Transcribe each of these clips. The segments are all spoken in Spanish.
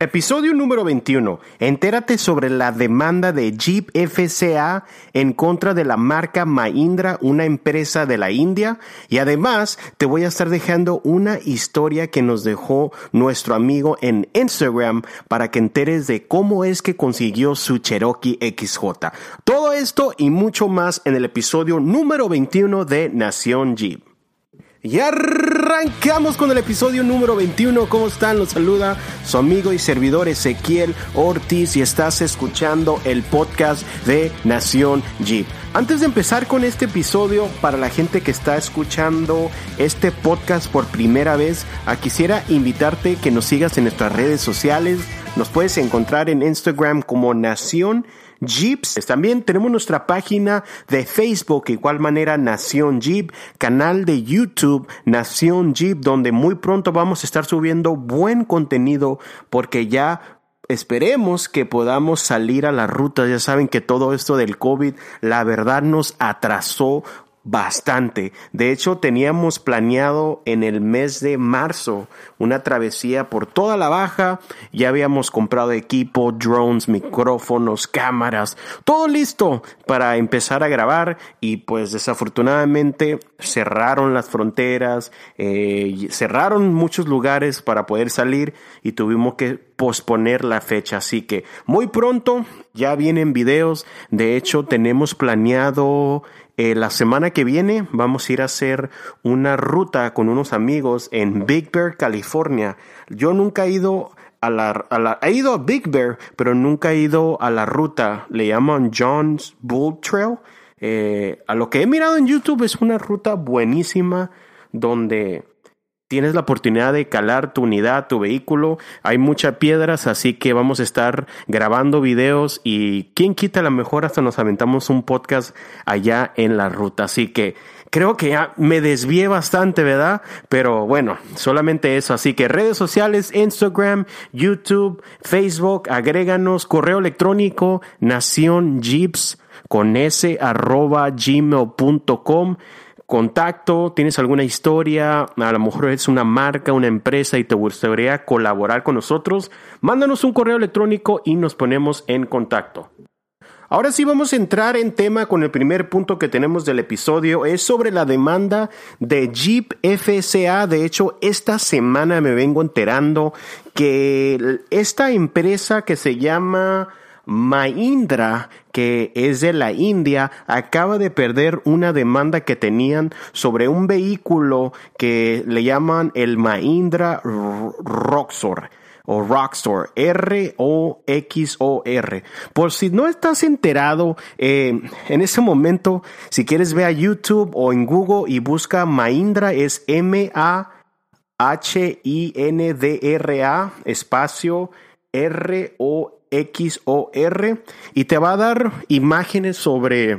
Episodio número 21. Entérate sobre la demanda de Jeep FCA en contra de la marca Mahindra, una empresa de la India. Y además te voy a estar dejando una historia que nos dejó nuestro amigo en Instagram para que enteres de cómo es que consiguió su Cherokee XJ. Todo esto y mucho más en el episodio número 21 de Nación Jeep. Y arrancamos con el episodio número 21. ¿Cómo están? Los saluda su amigo y servidor Ezequiel Ortiz y estás escuchando el podcast de Nación Jeep. Antes de empezar con este episodio, para la gente que está escuchando este podcast por primera vez, ah, quisiera invitarte que nos sigas en nuestras redes sociales. Nos puedes encontrar en Instagram como Nación Jeeps. También tenemos nuestra página de Facebook, igual manera Nación Jeep, canal de YouTube Nación Jeep, donde muy pronto vamos a estar subiendo buen contenido porque ya esperemos que podamos salir a la ruta. Ya saben que todo esto del COVID, la verdad nos atrasó bastante. De hecho, teníamos planeado en el mes de marzo una travesía por toda la baja. Ya habíamos comprado equipo, drones, micrófonos, cámaras, todo listo para empezar a grabar y pues desafortunadamente cerraron las fronteras, eh, cerraron muchos lugares para poder salir y tuvimos que posponer la fecha. Así que muy pronto ya vienen videos. De hecho, tenemos planeado eh, la semana que viene vamos a ir a hacer una ruta con unos amigos en Big Bear, California. Yo nunca he ido a la, he ido a Big Bear, pero nunca he ido a la ruta. Le llaman John's Bull Trail. Eh, a lo que he mirado en YouTube es una ruta buenísima donde tienes la oportunidad de calar tu unidad, tu vehículo. Hay muchas piedras, así que vamos a estar grabando videos y quien quita la mejor hasta nos aventamos un podcast allá en la ruta. Así que creo que ya me desvié bastante, ¿verdad? Pero bueno, solamente eso. Así que redes sociales, Instagram, YouTube, Facebook, agréganos, correo electrónico, nación jeeps con s arroba gmail.com contacto, tienes alguna historia, a lo mejor es una marca, una empresa y te gustaría colaborar con nosotros, mándanos un correo electrónico y nos ponemos en contacto. Ahora sí vamos a entrar en tema con el primer punto que tenemos del episodio. Es sobre la demanda de Jeep FCA. De hecho, esta semana me vengo enterando que esta empresa que se llama Mahindra, que es de la India, acaba de perder una demanda que tenían sobre un vehículo que le llaman el Mahindra Roxor o Rockstar, R-O-X-O-R. Por si no estás enterado, eh, en ese momento, si quieres ver a YouTube o en Google y busca Mahindra, es M-A-H-I-N-D-R-A, espacio R-O XOR y te va a dar imágenes sobre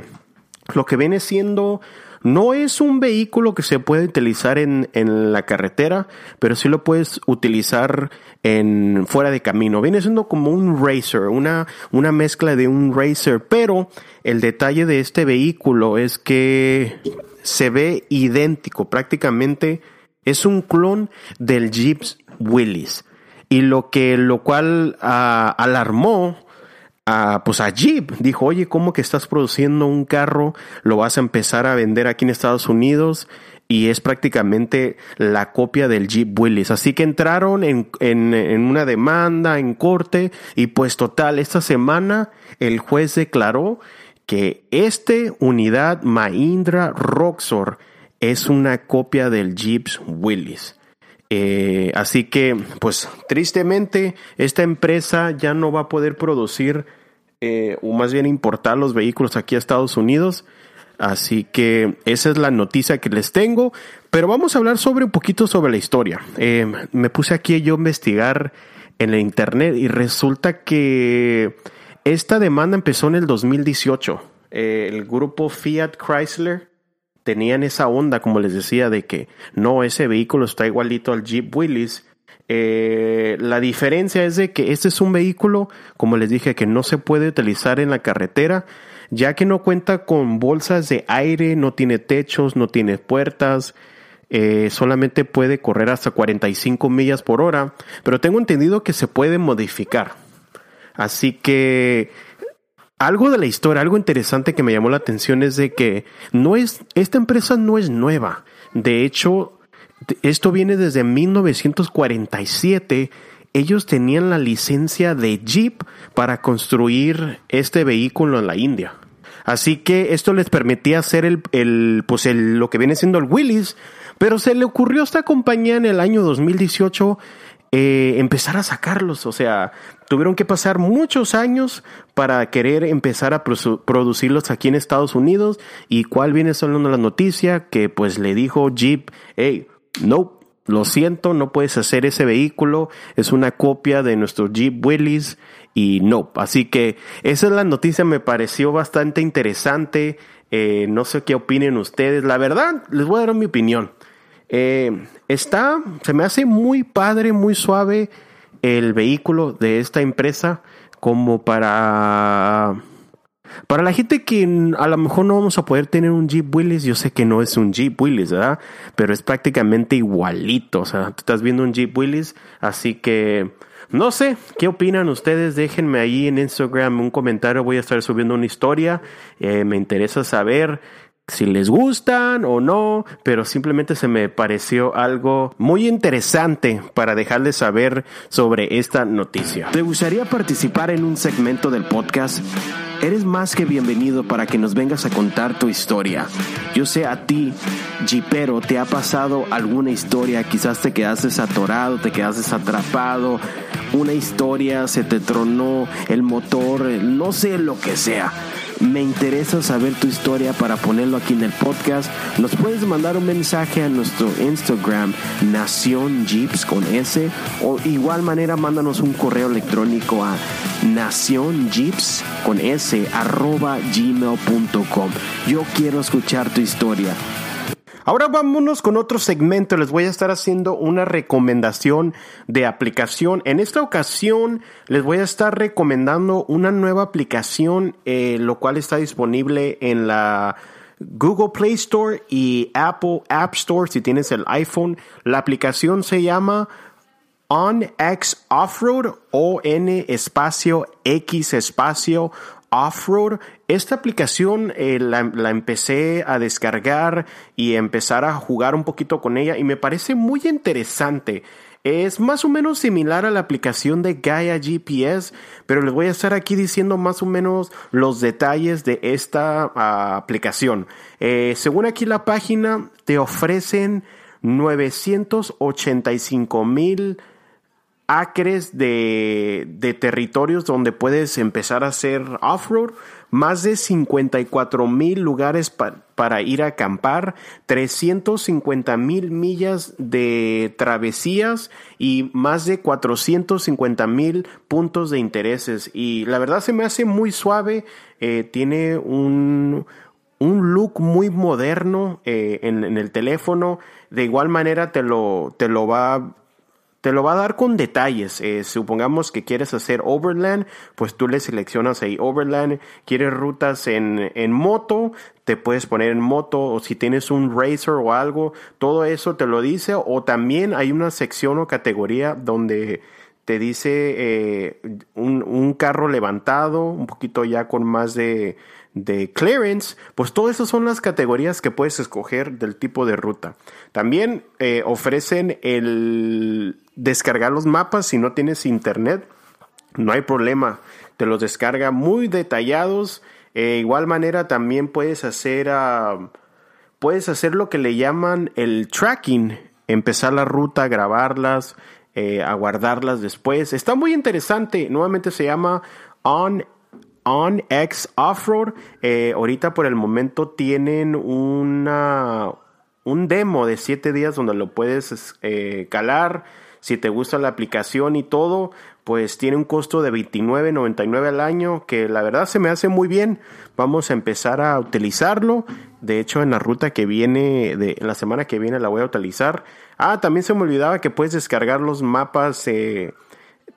lo que viene siendo no es un vehículo que se puede utilizar en, en, la carretera, pero sí lo puedes utilizar en fuera de camino. Viene siendo como un racer, una, una mezcla de un racer, pero el detalle de este vehículo es que se ve idéntico, prácticamente es un clon del Jeep Willys y lo que lo cual ah, alarmó a, pues a Jeep. Dijo, oye, ¿cómo que estás produciendo un carro? Lo vas a empezar a vender aquí en Estados Unidos y es prácticamente la copia del Jeep Willys. Así que entraron en, en, en, una demanda, en corte, y pues total, esta semana el juez declaró que este unidad Mahindra Roxor es una copia del Jeep Willys. Eh, así que, pues tristemente, esta empresa ya no va a poder producir eh, o más bien importar los vehículos aquí a Estados Unidos. Así que esa es la noticia que les tengo. Pero vamos a hablar sobre un poquito sobre la historia. Eh, me puse aquí yo a investigar en el internet y resulta que esta demanda empezó en el 2018. el grupo Fiat Chrysler tenían esa onda, como les decía, de que no, ese vehículo está igualito al Jeep Willys. Eh, la diferencia es de que este es un vehículo, como les dije, que no se puede utilizar en la carretera, ya que no cuenta con bolsas de aire, no tiene techos, no tiene puertas. eh, solamente puede correr hasta 45 millas por hora, pero tengo entendido que se puede modificar. Así que algo de la historia, algo interesante que me llamó la atención es de que no es, esta empresa no es nueva. De hecho, esto viene desde 1947. Ellos tenían la licencia de Jeep para construir este vehículo en la India. Así que esto les permitía hacer el, el pues el, lo que viene siendo el Willys, pero se le ocurrió a esta compañía en el año 2018 eh, empezar a sacarlos. O sea, tuvieron que pasar muchos años para querer empezar a producirlos aquí en Estados Unidos. ¿Y cuál viene solo la noticia? Que pues le dijo Jeep, hey, no, lo siento, no puedes hacer ese vehículo, es una copia de nuestro Jeep Willys y no. Así que esa es la noticia, me pareció bastante interesante. Eh, no sé qué opinen ustedes. La verdad, les voy a dar mi opinión. Eh, está, se me hace muy padre, muy suave el vehículo de esta empresa como para para la gente que a lo mejor no vamos a poder tener un Jeep Willys, yo sé que no es un Jeep Willys, ¿verdad? Pero es prácticamente igualito, o sea, tú estás viendo un Jeep Willys, así que no sé, ¿qué opinan ustedes? Déjenme ahí en Instagram un comentario, voy a estar subiendo una historia, eh, me interesa saber si les gustan o no, pero simplemente se me pareció algo muy interesante para dejarles saber sobre esta noticia. ¿Te gustaría participar en un segmento del podcast? Eres más que bienvenido para que nos vengas a contar tu historia. Yo sé a ti, Jeepero, te ha pasado alguna historia, quizás te quedaste atorado, te quedaste atrapado, una historia se te tronó el motor, no sé lo que sea me interesa saber tu historia para ponerlo aquí en el podcast. Nos puedes mandar un mensaje a nuestro Instagram, Nación Jeeps con S, o igual manera mándanos un correo electrónico a Nación Jeeps con S arroba gmail.com. Yo quiero escuchar tu historia. Ahora vámonos con otro segmento. Les voy a estar haciendo una recomendación de aplicación. En esta ocasión les voy a estar recomendando una nueva aplicación, eh, lo cual está disponible en la Google Play Store y Apple App Store si tienes el iPhone. La aplicación se llama OnX Offroad, O-N espacio X espacio Offroad. Esta aplicación eh, la, empecé a descargar y empezar a jugar un poquito con ella y me parece muy interesante. Es más o menos similar a la aplicación de Gaia GPS, pero les voy a estar aquí diciendo más o menos los detalles de esta ah, aplicación. Eh, según aquí la página, te ofrecen 985 mil acres de, de, territorios donde puedes empezar a hacer off-road, más de 54 mil lugares para ir a acampar, 350 mil millas de travesías y más de 450 mil puntos de intereses. Y la verdad se me hace muy suave, eh, tiene un, un look muy moderno eh, en, en, el teléfono. De igual manera te lo, te lo va te lo va a dar con detalles. Eh, supongamos que quieres hacer overland, pues tú le seleccionas ahí overland. Quieres rutas en, en moto, te puedes poner en moto. O si tienes un racer o algo, todo eso te lo dice. O también hay una sección o categoría donde te dice eh, un, un carro levantado, un poquito ya con más de de clearance, pues todas esas son las categorías que puedes escoger del tipo de ruta. También eh, ofrecen el descargar los mapas si no tienes internet, no hay problema, te los descarga muy detallados. Eh, igual manera también puedes hacer, uh, puedes hacer lo que le llaman el tracking, empezar la ruta, grabarlas, eh, aguardarlas después. Está muy interesante, nuevamente se llama On OnX Offroad. Eh, ahorita por el momento tienen una, un demo de 7 días donde lo puedes eh, calar. Si te gusta la aplicación y todo, pues tiene un costo de $29.99 al año, que la verdad se me hace muy bien. Vamos a empezar a utilizarlo. De hecho, en la ruta que viene, de, en la semana que viene la voy a utilizar. Ah, también se me olvidaba que puedes descargar los mapas. Eh,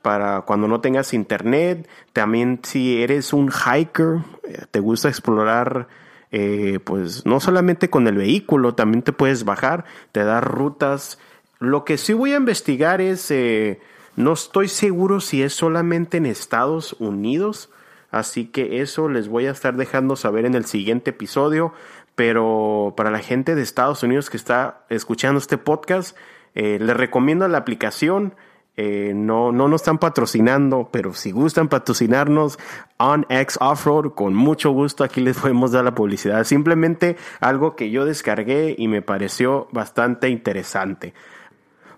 para cuando no tengas internet. También si eres un hiker, eh, te gusta explorar eh, pues no solamente con el vehículo, también te puedes bajar, te da rutas. Lo que sí voy a investigar es, eh, no estoy seguro si es solamente en Estados Unidos, así que eso les voy a estar dejando saber en el siguiente episodio, pero para la gente de Estados Unidos que está escuchando este podcast, les recomiendo la aplicación. Eh, no, no nos están patrocinando, pero si gustan patrocinarnos on X Offroad, con mucho gusto aquí les podemos dar la publicidad. Simplemente algo que yo descargué y me pareció bastante interesante.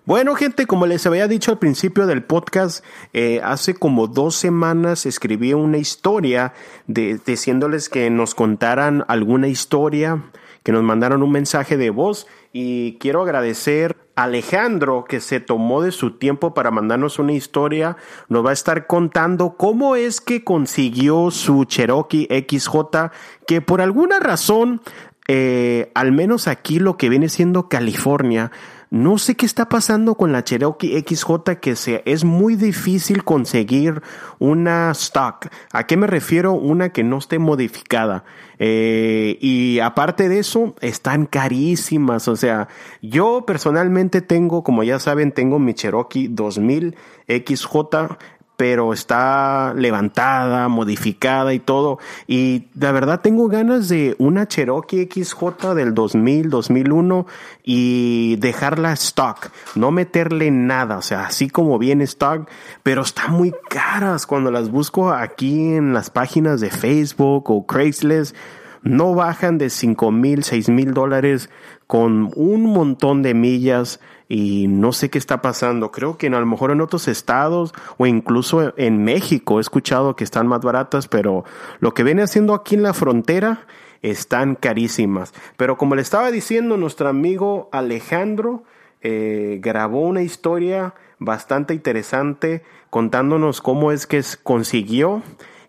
Bueno, gente, como les había dicho al principio del podcast, eh, hace como dos semanas escribí una historia diciéndoles que nos contaran alguna historia, que nos mandaron un mensaje de voz y quiero agradecer Alejandro, que se tomó de su tiempo para mandarnos una historia, nos va a estar contando cómo es que consiguió su Cherokee XJ, que por alguna razón, eh, al menos aquí lo que viene siendo California, no sé qué está pasando con la Cherokee XJ que se, es muy difícil conseguir una stock. ¿A qué me refiero? Una que no esté modificada. Eh, y aparte de eso, están carísimas. O sea, yo personalmente tengo, como ya saben, tengo mi Cherokee 2000 XJ pero está levantada, modificada y todo. Y la verdad tengo ganas de una Cherokee XJ del 2000, 2001 y dejarla stock, no meterle nada, o sea, así como viene stock, pero están muy caras cuando las busco aquí en las páginas de Facebook o Craigslist. No bajan de 5 mil, 6 mil dólares con un montón de millas y no sé qué está pasando. Creo que a lo mejor en otros estados o incluso en México he escuchado que están más baratas, pero lo que viene haciendo aquí en la frontera están carísimas. Pero como le estaba diciendo, nuestro amigo Alejandro eh, grabó una historia bastante interesante contándonos cómo es que consiguió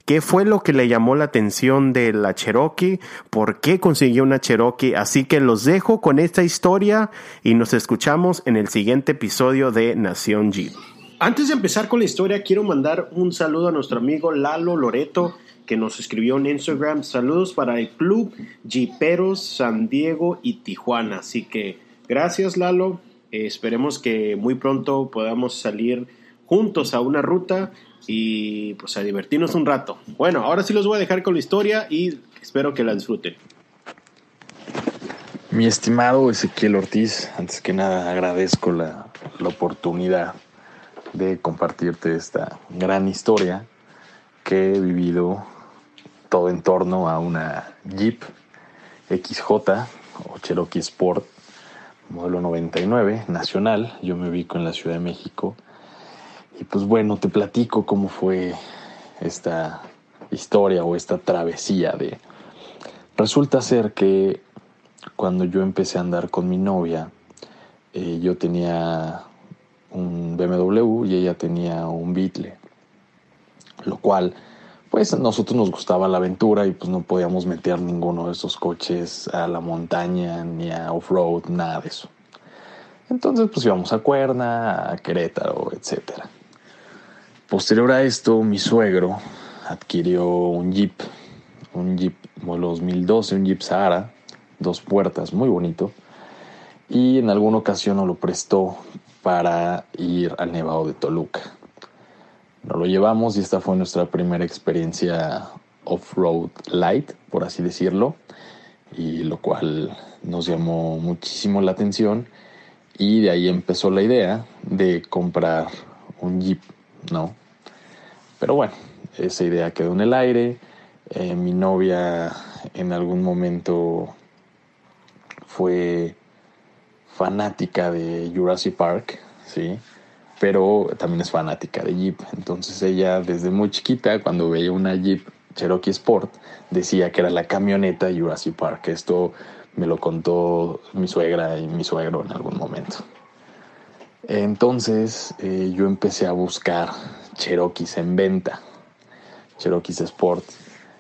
¿Qué fue lo que le llamó la atención de la Cherokee? ¿Por qué consiguió una Cherokee? Así que los dejo con esta historia y nos escuchamos en el siguiente episodio de Nación Jeep. Antes de empezar con la historia, quiero mandar un saludo a nuestro amigo Lalo Loreto que nos escribió en Instagram. Saludos para el Club Jeeperos San Diego y Tijuana. Así que gracias Lalo. Eh, esperemos que muy pronto podamos salir juntos a una ruta y pues a divertirnos un rato. Bueno, ahora sí los voy a dejar con la historia y espero que la disfruten. Mi estimado Ezequiel Ortiz, antes que nada agradezco la, la oportunidad de compartirte esta gran historia que he vivido todo en torno a una Jeep XJ o Cherokee Sport modelo 99 nacional. Yo me ubico en la Ciudad de México y pues bueno, te platico cómo fue esta historia o esta travesía de... Resulta ser que cuando yo empecé a andar con mi novia, eh, yo tenía un BMW y ella tenía un Beetle, lo cual pues a nosotros nos gustaba la aventura y pues no podíamos meter ninguno de esos coches a la montaña ni a off-road, nada de eso. Entonces pues íbamos a Cuerna, a Querétaro, etcétera. Posterior a esto, mi suegro adquirió un Jeep, un Jeep modelo 2012, un Jeep Sahara, dos puertas, muy bonito, y en alguna ocasión nos lo prestó para ir al Nevado de Toluca. Nos lo llevamos y esta fue nuestra primera experiencia off-road light, por así decirlo, y lo cual nos llamó muchísimo la atención y de ahí empezó la idea de comprar un Jeep ¿no? Pero bueno, esa idea quedó en el aire. Eh, mi novia en algún momento fue fanática de Jurassic Park, ¿sí? Pero también es fanática de Jeep. Entonces ella desde muy chiquita, cuando veía una Jeep Cherokee Sport, decía que era la camioneta Jurassic Park. Esto me lo contó mi suegra y mi suegro en algún momento. Entonces eh, yo empecé a buscar Cherokees en venta, Cherokees Sport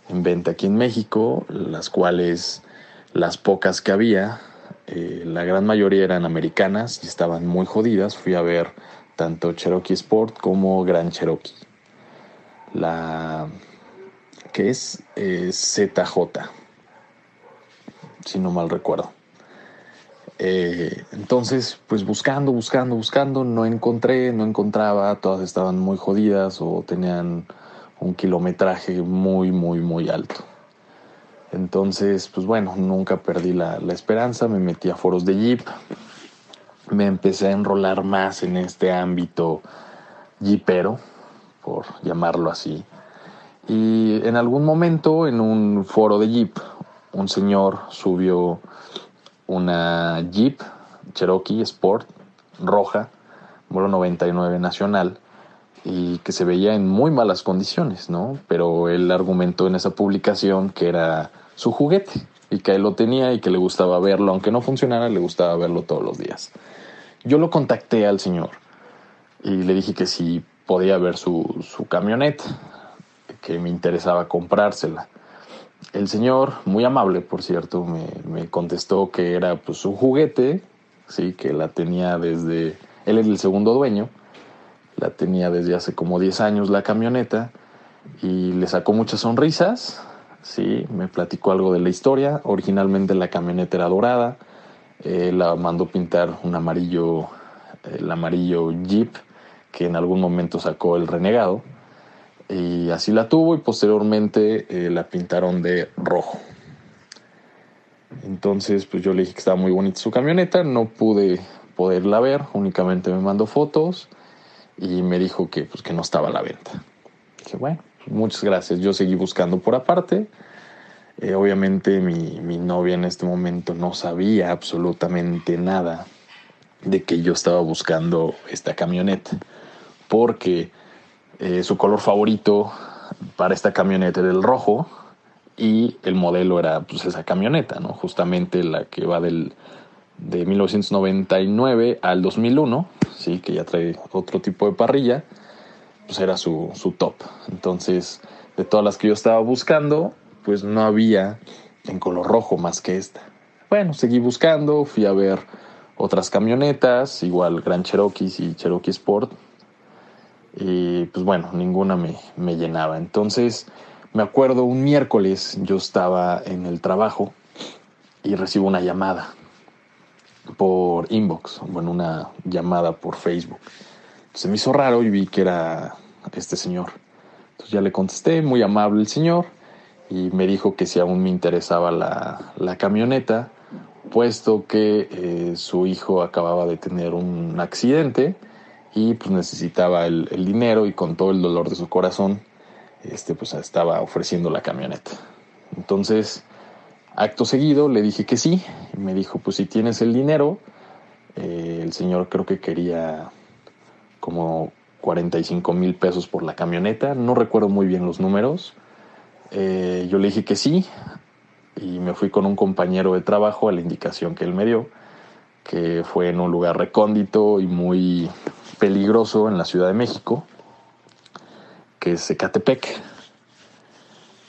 en venta aquí en México, las cuales las pocas que había, eh, la gran mayoría eran americanas y estaban muy jodidas. Fui a ver tanto Cherokee Sport como Gran Cherokee. La que es ZJ. si no mal recuerdo. Eh, entonces, pues buscando, buscando, buscando, no encontré, no encontraba, todas estaban muy jodidas o tenían un kilometraje muy, muy, muy alto. Entonces, pues bueno, nunca perdí la, esperanza, me metí a foros de Jeep, me empecé a enrolar más en este ámbito jeepero, por llamarlo así. Y en algún momento, en un foro de Jeep, un señor subió una Jeep Cherokee Sport roja, modelo 99 nacional, y que se veía en muy malas condiciones, ¿no? Pero él argumentó en esa publicación que era su juguete y que él lo tenía y que le gustaba verlo, aunque no funcionara, le gustaba verlo todos los días. Yo lo contacté al señor y le dije que si podía ver su, su camioneta, que me interesaba comprársela. El señor, muy amable por cierto, me, contestó que era pues su juguete, sí, que la tenía desde, él es el segundo dueño, la tenía desde hace como 10 años la camioneta y le sacó muchas sonrisas, sí, me platicó algo de la historia, originalmente la camioneta era dorada, eh, la mandó pintar un amarillo, el amarillo Jeep que en algún momento sacó el renegado y así la tuvo y posteriormente eh, la pintaron de rojo. Entonces, pues yo le dije que estaba muy bonita su camioneta, no pude poderla ver, únicamente me mandó fotos y me dijo que, pues, que no estaba a la venta. Dije, bueno, muchas gracias. Yo seguí buscando por aparte. Eh, obviamente mi, mi novia en este momento no sabía absolutamente nada de que yo estaba buscando esta camioneta, porque eh, su color favorito para esta camioneta era el rojo y el modelo era pues esa camioneta, ¿no? Justamente la que va del de 1999 al 2001, sí, que ya trae otro tipo de parrilla, pues era su, su top. Entonces, de todas las que yo estaba buscando, pues no había en color rojo más que esta. Bueno, seguí buscando, fui a ver otras camionetas, igual Grand Cherokees y Cherokee Sport, y pues bueno, ninguna me, me llenaba. Entonces, me acuerdo un miércoles yo estaba en el trabajo y recibo una llamada por inbox, bueno, una llamada por Facebook. Se me hizo raro y vi que era este señor. Entonces ya le contesté, muy amable el señor, y me dijo que si aún me interesaba la, la camioneta, puesto que eh, su hijo acababa de tener un accidente y pues necesitaba el, dinero y con todo el dolor de su corazón, este, pues estaba ofreciendo la camioneta. Entonces, acto seguido le dije que sí, y me dijo, pues si tienes el dinero, eh, el señor creo que quería como 45 mil pesos por la camioneta, no recuerdo muy bien los números. Eh, yo le dije que sí y me fui con un compañero de trabajo a la indicación que él me dio, que fue en un lugar recóndito y muy peligroso en la Ciudad de México, que es Ecatepec.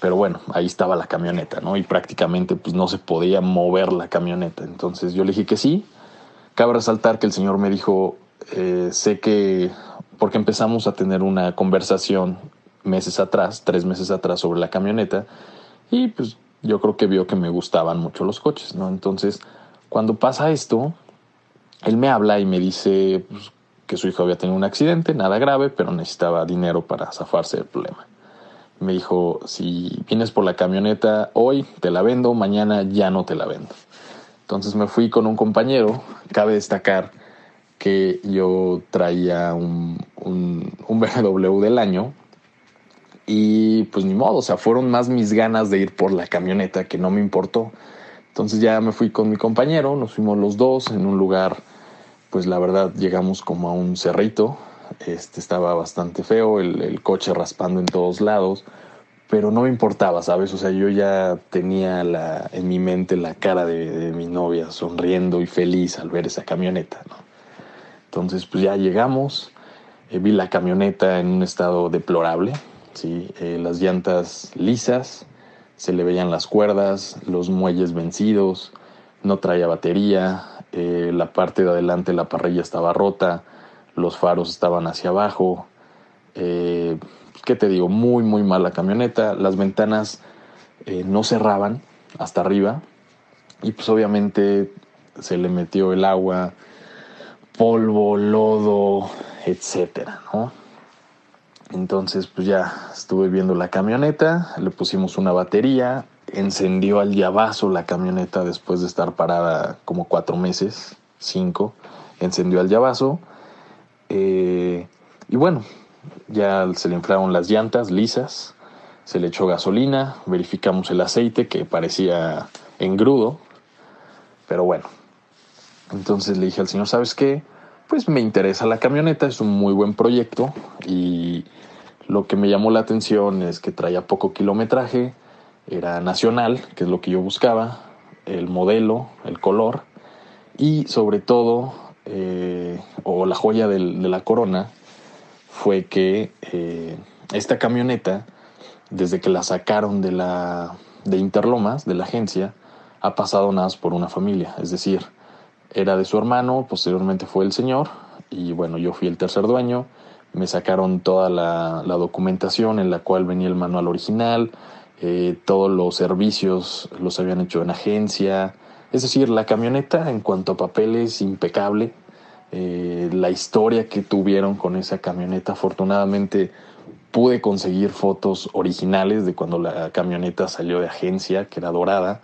Pero bueno, ahí estaba la camioneta, ¿no? Y prácticamente pues no se podía mover la camioneta. Entonces yo le dije que sí. Cabe resaltar que el señor me dijo, eh, sé que, porque empezamos a tener una conversación meses atrás, tres meses atrás sobre la camioneta, y pues yo creo que vio que me gustaban mucho los coches, ¿no? Entonces, cuando pasa esto, él me habla y me dice pues, que su hijo había tenido un accidente, nada grave, pero necesitaba dinero para zafarse del problema. Me dijo, si vienes por la camioneta hoy, te la vendo, mañana ya no te la vendo. Entonces me fui con un compañero, cabe destacar que yo traía un, un, un BMW del año y pues ni modo, o sea, fueron más mis ganas de ir por la camioneta que no me importó. Entonces ya me fui con mi compañero, nos fuimos los dos en un lugar pues la verdad llegamos como a un cerrito, este estaba bastante feo, el, coche raspando en todos lados, pero no me importaba, ¿sabes? O sea, yo ya tenía la, en mi mente la cara de, mi novia sonriendo y feliz al ver esa camioneta. Entonces, pues ya llegamos, eh, vi la camioneta en un estado deplorable, ¿sí? Eh, las llantas lisas, se le veían las cuerdas, los muelles vencidos, no traía batería, eh, la parte de adelante la parrilla estaba rota, los faros estaban hacia abajo. Eh, ¿Qué te digo? Muy, muy mala camioneta. Las ventanas eh, no cerraban hasta arriba. y pues obviamente se le metió el agua, polvo, lodo, etcétera, ¿no? Entonces, pues ya estuve viendo la camioneta, le pusimos una batería, encendió al llavazo la camioneta después de estar parada como cuatro meses, cinco, encendió al llavazo. Eh, y bueno, ya se le inflaron las llantas lisas, se le echó gasolina, verificamos el aceite que parecía engrudo, pero bueno. Entonces le dije al señor, ¿sabes qué? Pues me interesa la camioneta, es un muy buen proyecto y lo que me llamó la atención es que traía poco kilometraje, era nacional, que es lo que yo buscaba, el modelo, el color y sobre todo, eh, o la joya de la corona, fue que eh, esta camioneta, desde que la sacaron de la de Interlomas, de la agencia, ha pasado nada por una familia. Es decir, era de su hermano, posteriormente fue el señor, y bueno, yo fui el tercer dueño. Me sacaron toda la, documentación en la cual venía el manual original, eh, todos los servicios los habían hecho en agencia, es decir, la camioneta en cuanto a papeles impecable, eh, la historia que tuvieron con esa camioneta, afortunadamente pude conseguir fotos originales de cuando la camioneta salió de agencia, que era dorada,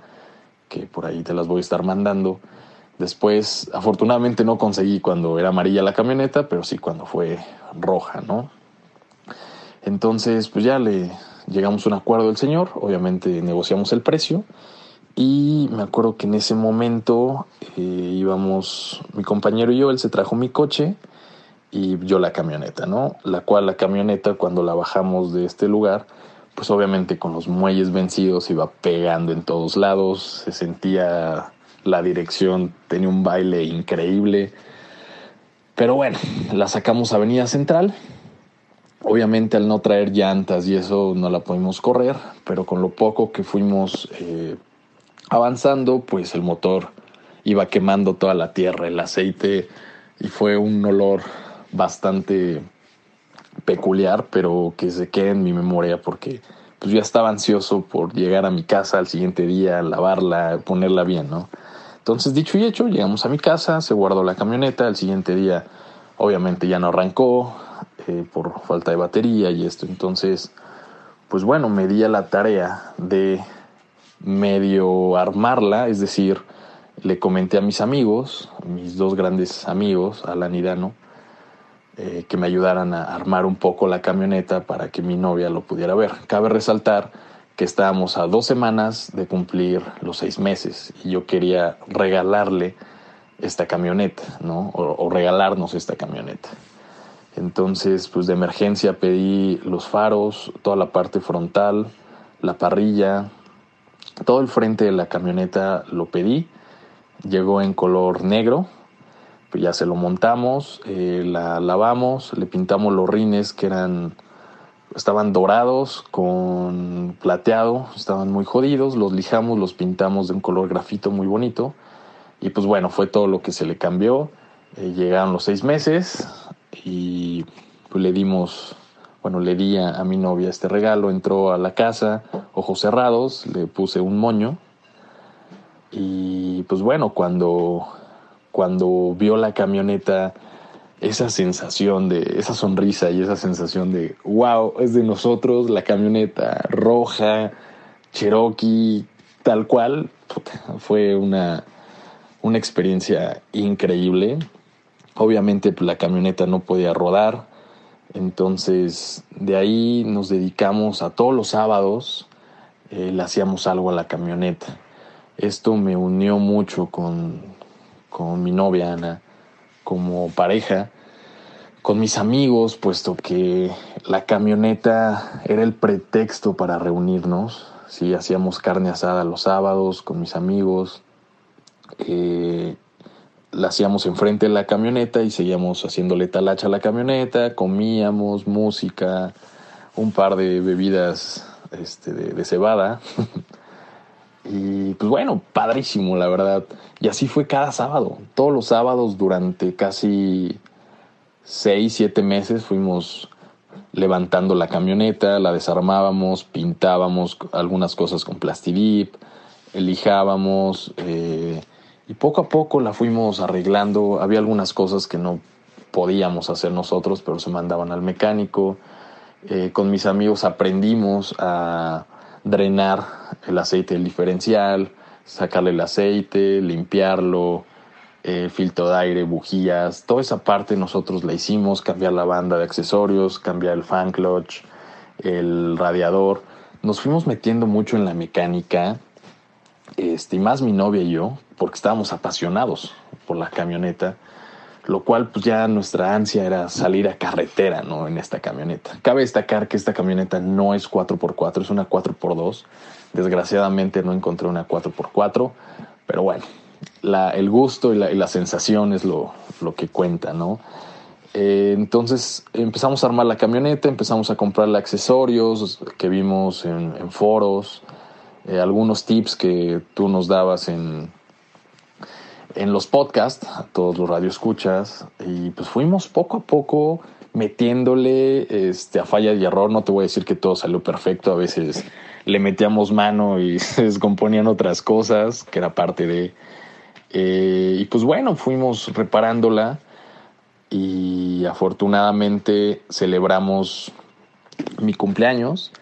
que por ahí te las voy a estar mandando. Después, afortunadamente no conseguí cuando era amarilla la camioneta, pero sí cuando fue roja, ¿no? Entonces, pues ya le llegamos a un acuerdo del señor, obviamente negociamos el precio y me acuerdo que en ese momento eh, íbamos, mi compañero y yo, él se trajo mi coche y yo la camioneta, ¿no? La cual la camioneta cuando la bajamos de este lugar, pues obviamente con los muelles vencidos iba pegando en todos lados, se sentía la dirección tenía un baile increíble. Pero bueno, la sacamos a Avenida Central. Obviamente al no traer llantas y eso no la pudimos correr, pero con lo poco que fuimos eh, avanzando, pues el motor iba quemando toda la tierra, el aceite, y fue un olor bastante peculiar, pero que se quede en mi memoria porque pues yo estaba ansioso por llegar a mi casa al siguiente día, lavarla, ponerla bien, ¿no? Entonces, dicho y hecho, llegamos a mi casa, se guardó la camioneta, el siguiente día obviamente ya no arrancó eh, por falta de batería y esto. Entonces, pues bueno, me di a la tarea de medio armarla, es decir, le comenté a mis amigos, mis dos grandes amigos, Alan y Dano, eh, que me ayudaran a armar un poco la camioneta para que mi novia lo pudiera ver. Cabe resaltar que estábamos a dos semanas de cumplir los seis meses y yo quería regalarle esta camioneta, ¿no? O, regalarnos esta camioneta. Entonces, pues de emergencia pedí los faros, toda la parte frontal, la parrilla, todo el frente de la camioneta lo pedí. Llegó en color negro, pues ya se lo montamos, eh, la lavamos, le pintamos los rines que eran estaban dorados con plateado, estaban muy jodidos, los lijamos, los pintamos de un color grafito muy bonito y pues bueno, fue todo lo que se le cambió. Eh, llegaron los seis meses y pues le dimos, bueno, le di a, mi novia este regalo, entró a la casa, ojos cerrados, le puse un moño y pues bueno, cuando, cuando vio la camioneta, esa sensación de, esa sonrisa y esa sensación de, wow, es de nosotros, la camioneta roja, Cherokee, tal cual, fue una, una experiencia increíble. Obviamente pues, la camioneta no podía rodar, entonces de ahí nos dedicamos a todos los sábados, eh, le hacíamos algo a la camioneta. Esto me unió mucho con, con mi novia Ana como pareja con mis amigos, puesto que la camioneta era el pretexto para reunirnos. Sí, hacíamos carne asada los sábados con mis amigos. Eh, la hacíamos enfrente de la camioneta y seguíamos haciéndole talacha a la camioneta, comíamos música, un par de bebidas este, de, de cebada. y pues bueno, padrísimo, la verdad. Y así fue cada sábado, todos los sábados durante casi seis, siete meses fuimos levantando la camioneta, la desarmábamos, pintábamos algunas cosas con plastidip, lijábamos eh, y poco a poco la fuimos arreglando. Había algunas cosas que no podíamos hacer nosotros, pero se mandaban al mecánico. Eh, con mis amigos aprendimos a drenar el aceite del diferencial, sacarle el aceite, limpiarlo, eh, filtro de aire, bujías, toda esa parte nosotros la hicimos, cambiar la banda de accesorios, cambiar el fan clutch, el radiador. Nos fuimos metiendo mucho en la mecánica, este, más mi novia y yo, porque estábamos apasionados por la camioneta, lo cual pues ya nuestra ansia era salir a carretera, ¿no? En esta camioneta. Cabe destacar que esta camioneta no es 4x4, es una 4x2. Desgraciadamente no encontré una 4x4, pero bueno, el gusto y la, sensación es lo, que cuenta, ¿no? Eh, entonces empezamos a armar la camioneta, empezamos a comprarle accesorios que vimos en, foros, eh, algunos tips que tú nos dabas en, en los podcasts, a todos los radioescuchas, y pues fuimos poco a poco metiéndole este, a falla y error. No te voy a decir que todo salió perfecto, a veces le metíamos mano y se descomponían otras cosas, que era parte de eh, y pues bueno, fuimos reparándola y afortunadamente celebramos mi cumpleaños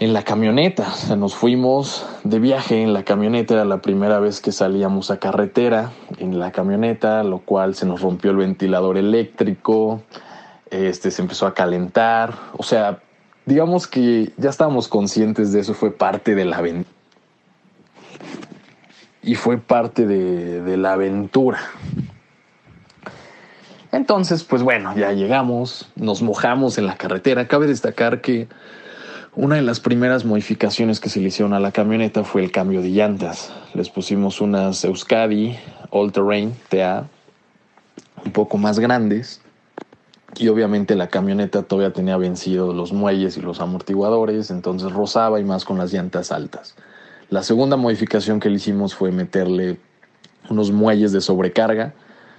en la camioneta. nos fuimos de viaje en la camioneta. Era la primera vez que salíamos a carretera en la camioneta, lo cual se nos rompió el ventilador eléctrico. Este se empezó a calentar. O sea, digamos que ya estábamos conscientes de eso. Fue parte de la aventura y fue parte de, la aventura. Entonces, pues bueno, ya llegamos, nos mojamos en la carretera. Cabe destacar que una de las primeras modificaciones que se le hicieron a la camioneta fue el cambio de llantas. Les pusimos unas Euskadi All Terrain TA, un poco más grandes. Y obviamente la camioneta todavía tenía vencido los muelles y los amortiguadores, entonces rozaba y más con las llantas altas. La segunda modificación que le hicimos fue meterle unos muelles de sobrecarga,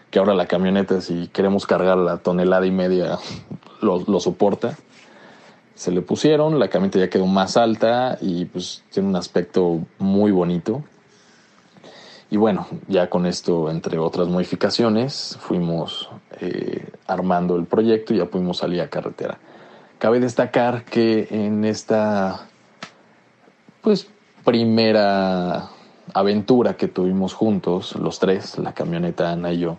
que ahora la camioneta, si queremos cargar la tonelada y media, lo, soporta. Se le pusieron, la camioneta ya quedó más alta y pues tiene un aspecto muy bonito. Y bueno, ya con esto, entre otras modificaciones, fuimos eh, armando el proyecto y ya pudimos salir a carretera. Cabe destacar que en esta, pues primera aventura que tuvimos juntos, los tres, la camioneta Ana y yo,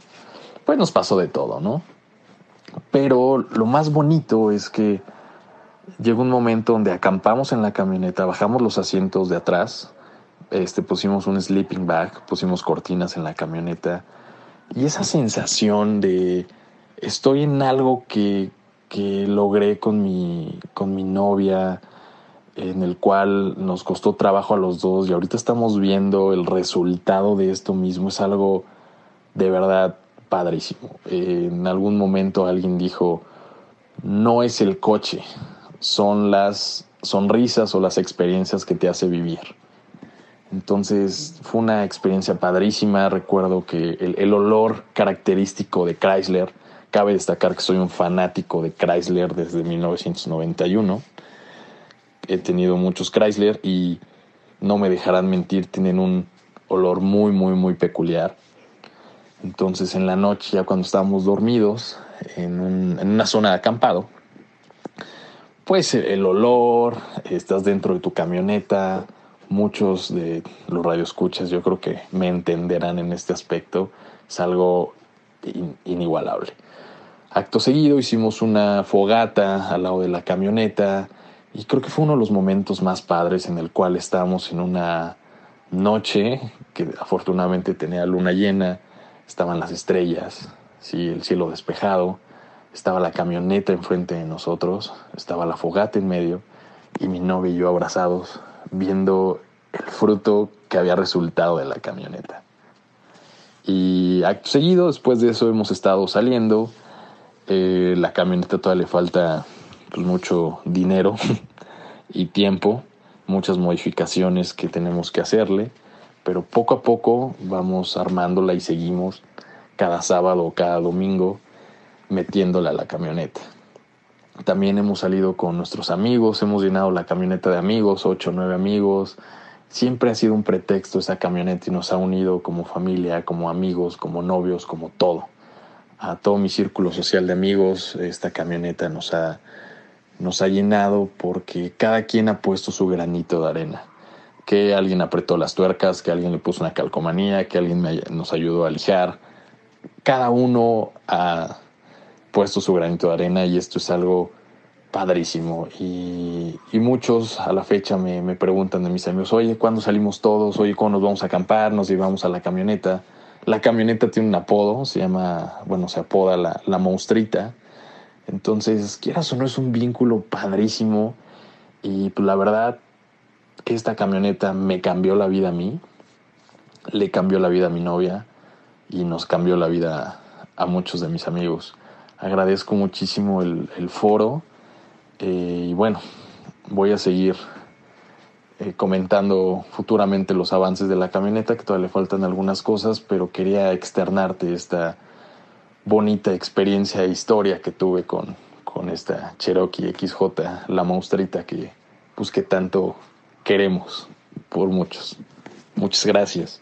pues nos pasó de todo, ¿no? Pero lo más bonito es que llegó un momento donde acampamos en la camioneta, bajamos los asientos de atrás, este, pusimos un sleeping bag, pusimos cortinas en la camioneta y esa sensación de estoy en algo que, que logré con mi, con mi novia, en el cual nos costó trabajo a los dos y ahorita estamos viendo el resultado de esto mismo. Es algo de verdad padrísimo. en algún momento alguien dijo, no es el coche, son las sonrisas o las experiencias que te hace vivir. Entonces fue una experiencia padrísima. Recuerdo que el, olor característico de Chrysler, cabe destacar que soy un fanático de Chrysler desde 1991 he tenido muchos Chrysler y no me dejarán mentir, tienen un olor muy, muy, muy peculiar. Entonces en la noche, ya cuando estábamos dormidos en, una zona de acampado, pues el olor, estás dentro de tu camioneta, muchos de los radioescuchas yo creo que me entenderán en este aspecto, es algo inigualable. Acto seguido hicimos una fogata al lado de la camioneta, y creo que fue uno de los momentos más padres en el cual estábamos en una noche que afortunadamente tenía luna llena, estaban las estrellas, sí, el cielo despejado, estaba la camioneta enfrente de nosotros, estaba la fogata en medio y mi novia y yo abrazados viendo el fruto que había resultado de la camioneta. Y seguido, después de eso hemos estado saliendo. Eh, la camioneta todavía le falta pues, mucho dinero y tiempo, muchas modificaciones que tenemos que hacerle, pero poco a poco vamos armándola y seguimos cada sábado o cada domingo metiéndola a la camioneta. También hemos salido con nuestros amigos, hemos llenado la camioneta de amigos, ocho o nueve amigos, siempre ha sido un pretexto esa camioneta y nos ha unido como familia, como amigos, como novios, como todo. A todo mi círculo social de amigos, esta camioneta nos ha, nos ha llenado porque cada quien ha puesto su granito de arena. Que alguien apretó las tuercas, que alguien le puso una calcomanía, que alguien nos ayudó a lijar. Cada uno ha puesto su granito de arena y esto es algo padrísimo. Y, muchos a la fecha me, me, preguntan de mis amigos, oye, ¿cuándo salimos todos? Oye, ¿cuándo nos vamos a acampar? Nos llevamos a la camioneta. La camioneta tiene un apodo, se llama, bueno, se apoda la, la monstrita. Entonces, quieras o no, es un vínculo padrísimo. Y pues la verdad, esta camioneta me cambió la vida a mí, le cambió la vida a mi novia y nos cambió la vida a muchos de mis amigos. Agradezco muchísimo el, el foro eh, y bueno, voy a seguir eh, comentando futuramente los avances de la camioneta, que todavía le faltan algunas cosas, pero quería externarte esta bonita experiencia e historia que tuve con, con esta Cherokee XJ, la monstruita que, pues, que tanto queremos por muchos. Muchas gracias.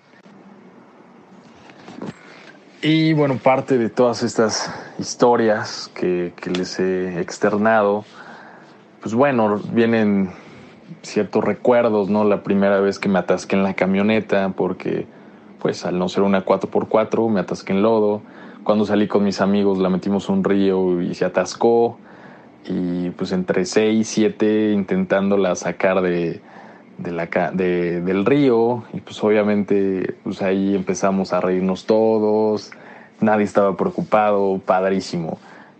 Y bueno, parte de todas estas historias que, que les he externado, pues bueno, vienen ciertos recuerdos, ¿no? La primera vez que me atasqué en la camioneta, porque pues al no ser una 4x4 me atasqué en lodo. Cuando salí con mis amigos la metimos un río y se atascó. Y pues entre 6 y 7 intentándola sacar de, del río. Y pues obviamente pues ahí empezamos a reírnos todos. Nadie estaba preocupado, padrísimo.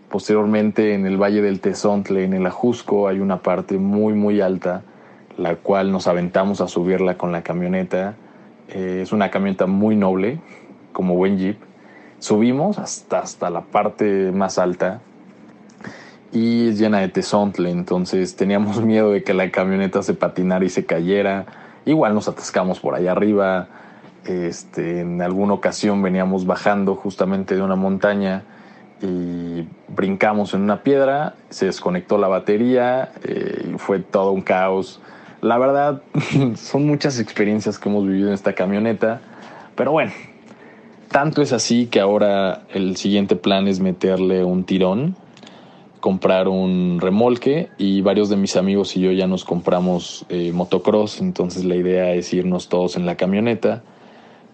Posteriormente en el Valle del Tezontle, en el Ajusco, hay una parte muy muy alta, la cual nos aventamos a subirla con la camioneta. Eh, es una camioneta muy noble, como buen jeep. Subimos hasta, hasta la parte más alta y es llena de tezontle, entonces teníamos miedo de que la camioneta se patinara y se cayera. Igual nos atascamos por allá arriba. Este, en alguna ocasión veníamos bajando justamente de una montaña y brincamos en una piedra, se desconectó la batería eh, y fue todo un caos. La verdad, son muchas experiencias que hemos vivido en esta camioneta, pero bueno, tanto es así que ahora el siguiente plan es meterle un tirón, comprar un remolque y varios de mis amigos y yo ya nos compramos eh, motocross, entonces la idea es irnos todos en la camioneta,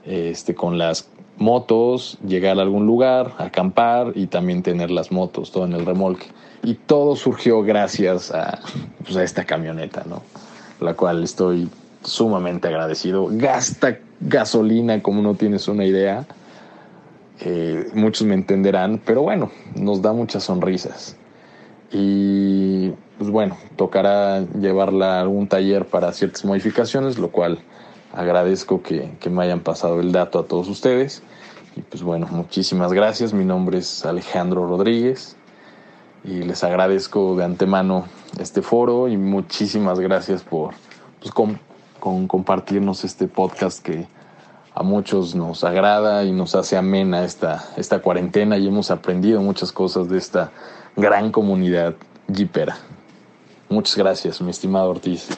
este, con las motos, llegar a algún lugar, acampar y también tener las motos, todo en el remolque. Y todo surgió gracias a, pues, esta camioneta, ¿no? La cual estoy sumamente agradecido. Gasta gasolina como no tienes una idea. Eh, muchos me entenderán, pero bueno, nos da muchas sonrisas. Y pues bueno, tocará llevarla a algún taller para ciertas modificaciones, lo cual agradezco que, que, me hayan pasado el dato a todos ustedes. Y pues bueno, muchísimas gracias. Mi nombre es Alejandro Rodríguez y les agradezco de antemano este foro y muchísimas gracias por pues, con, con compartirnos este podcast que a muchos nos agrada y nos hace amena esta, esta cuarentena y hemos aprendido muchas cosas de esta gran comunidad jeepera. Muchas gracias, mi estimado Ortiz.